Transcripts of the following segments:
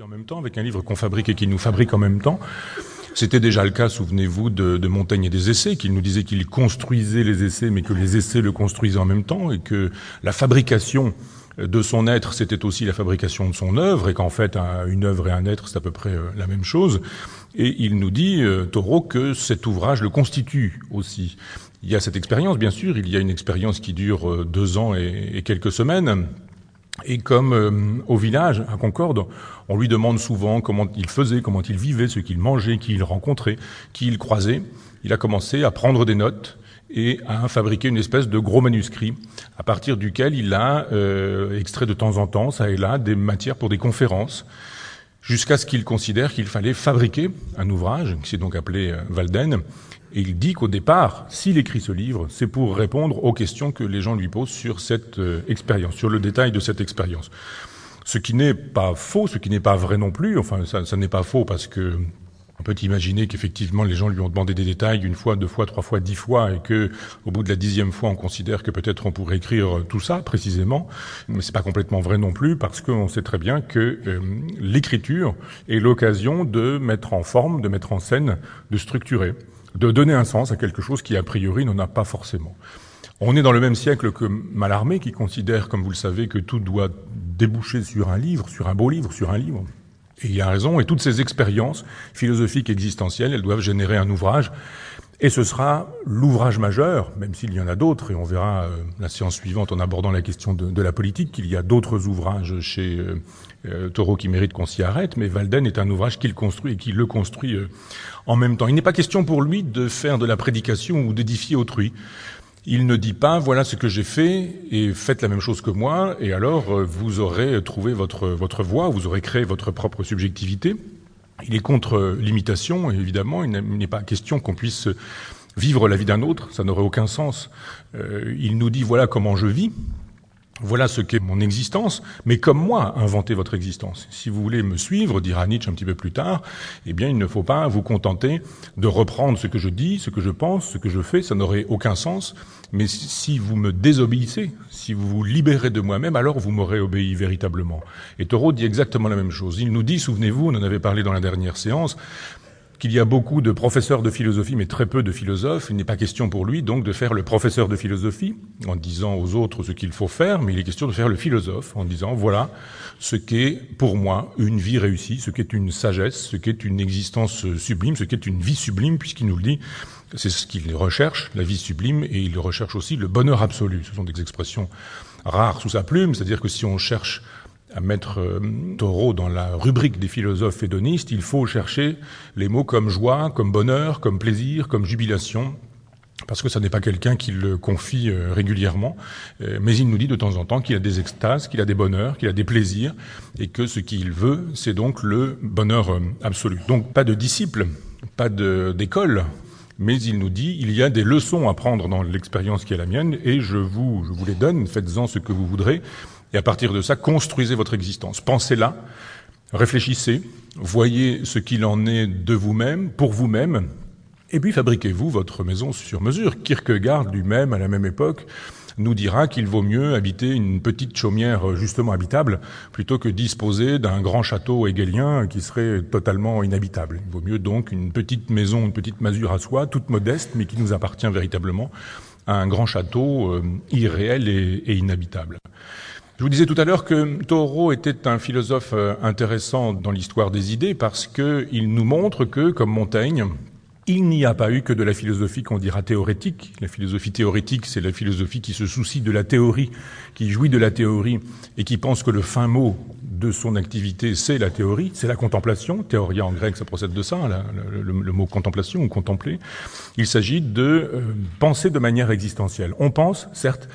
en même temps avec un livre qu'on fabrique et qu'il nous fabrique en même temps. C'était déjà le cas, souvenez-vous, de, de, Montaigne et des essais, qu'il nous disait qu'il construisait les essais, mais que les essais le construisaient en même temps, et que la fabrication de son être, c'était aussi la fabrication de son œuvre, et qu'en fait, une œuvre et un être, c'est à peu près euh, la même chose. Et il nous dit, euh, que cet ouvrage le constitue aussi. Il y a cette expérience, bien sûr, il y a une expérience qui dure euh, deux ans et quelques semaines, et comme euh, au village, à Concorde, on lui demande souvent comment il faisait, comment il vivait, ce qu'il mangeait, qui il rencontrait, qui il croisait, il a commencé à prendre des notes et à fabriquer une espèce de gros manuscrit à partir duquel il a euh, extrait de temps en temps, ça et là, des matières pour des conférences, jusqu'à ce qu'il considère qu'il fallait fabriquer un ouvrage, qui s'est donc appelé euh, Valden, et il dit qu'au départ, s'il écrit ce livre, c'est pour répondre aux questions que les gens lui posent sur cette euh, expérience, sur le détail de cette expérience. Ce qui n'est pas faux, ce qui n'est pas vrai non plus. Enfin, ça, ça n'est pas faux parce que on peut imaginer qu'effectivement les gens lui ont demandé des détails une fois, deux fois, trois fois, dix fois, et que au bout de la dixième fois, on considère que peut-être on pourrait écrire tout ça précisément. Mais c'est pas complètement vrai non plus parce qu'on sait très bien que euh, l'écriture est l'occasion de mettre en forme, de mettre en scène, de structurer de donner un sens à quelque chose qui, a priori, n'en a pas forcément. On est dans le même siècle que Mallarmé, qui considère, comme vous le savez, que tout doit déboucher sur un livre, sur un beau livre, sur un livre. Et il a raison, et toutes ces expériences philosophiques existentielles, elles doivent générer un ouvrage. Et ce sera l'ouvrage majeur, même s'il y en a d'autres, et on verra euh, la séance suivante en abordant la question de, la politique, qu'il y a d'autres ouvrages chez euh, euh, Taureau qui méritent qu'on s'y arrête, mais Valden est un ouvrage qu'il construit et qui le construit euh, en même temps. Il n'est pas question pour lui de faire de la prédication ou d'édifier autrui. Il ne dit pas voilà ce que j'ai fait et faites la même chose que moi et alors euh, vous aurez trouvé votre votre voie, vous aurez créé votre propre subjectivité. Il est contre l'imitation évidemment, il n'est pas question qu'on puisse vivre la vie d'un autre, ça n'aurait aucun sens. Euh, il nous dit voilà comment je vis, voilà ce qu'est mon existence, mais comme moi, inventez votre existence. Si vous voulez me suivre, dira Nietzsche un petit peu plus tard, eh bien, il ne faut pas vous contenter de reprendre ce que je dis, ce que je pense, ce que je fais, ça n'aurait aucun sens. Mais si vous me désobéissez, si vous vous libérez de moi-même, alors vous m'aurez obéi véritablement. Et Thoreau dit exactement la même chose. Il nous dit, souvenez-vous, on en avait parlé dans la dernière séance, qu'il y a beaucoup de professeurs de philosophie, mais très peu de philosophes. Il n'est pas question pour lui, donc, de faire le professeur de philosophie, en disant aux autres ce qu'il faut faire, mais il est question de faire le philosophe, en disant, voilà ce qu'est, pour moi, une vie réussie, ce qu'est une sagesse, ce qu'est une existence sublime, ce qu'est une vie sublime, puisqu'il nous le dit, c'est ce qu'il recherche, la vie sublime, et il recherche aussi le bonheur absolu. Ce sont des expressions rares sous sa plume, c'est-à-dire que si on cherche à mettre euh, Taureau dans la rubrique des philosophes hédonistes, il faut chercher les mots comme joie, comme bonheur, comme plaisir, comme jubilation, parce que ça n'est pas quelqu'un qui le confie euh, régulièrement, euh, mais il nous dit de temps en temps qu'il a des extases, qu'il a des bonheurs, qu'il a des plaisirs, et que ce qu'il veut, c'est donc le bonheur absolu. Donc pas de disciple, pas d'école, mais il nous dit il y a des leçons à prendre dans l'expérience qui est la mienne, et je vous, je vous les donne, faites-en ce que vous voudrez, et à partir de ça, construisez votre existence. Pensez-la, réfléchissez, voyez ce qu'il en est de vous-même, pour vous-même, et puis fabriquez-vous votre maison sur mesure. Kierkegaard lui-même, à la même époque, nous dira qu'il vaut mieux habiter une petite chaumière justement habitable plutôt que disposer d'un grand château hegelien qui serait totalement inhabitable. Il vaut mieux donc une petite maison, une petite masure à soi, toute modeste, mais qui nous appartient véritablement, à un grand château euh, irréel et inhabitable. Je vous disais tout à l'heure que Thoreau était un philosophe euh, intéressant dans l'histoire des idées parce qu'il nous montre que, comme Montaigne, il n'y a pas eu que de la philosophie qu'on dira théorétique. La philosophie théorétique, c'est la philosophie qui se soucie de la théorie, qui jouit de la théorie et qui pense que le fin mot de son activité, c'est la théorie, c'est la contemplation. Théoria en grec, ça procède de ça, le, mot contemplation ou contempler. Il s'agit de euh, penser de manière existentielle. On pense, certes,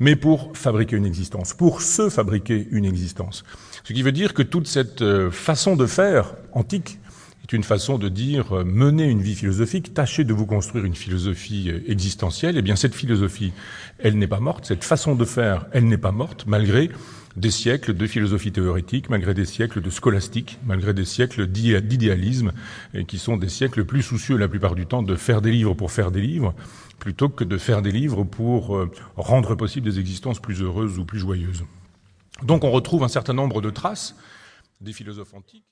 mais pour fabriquer une existence, pour se fabriquer une existence. Ce qui veut dire que toute cette euh, façon de faire antique est une façon de dire euh, mener une vie philosophique, tâcher de vous construire une philosophie existentielle. Eh bien, cette philosophie, elle n'est pas morte. Cette façon de faire, elle n'est pas morte, malgré des siècles de philosophie théorétique, malgré des siècles de scolastique, malgré des siècles d'idéalisme, qui sont des siècles plus soucieux la plupart du temps de faire des livres pour faire des livres, plutôt que de faire des livres pour euh, rendre possible des existences plus heureuses ou plus joyeuses. Donc on retrouve un certain nombre de traces des philosophes antiques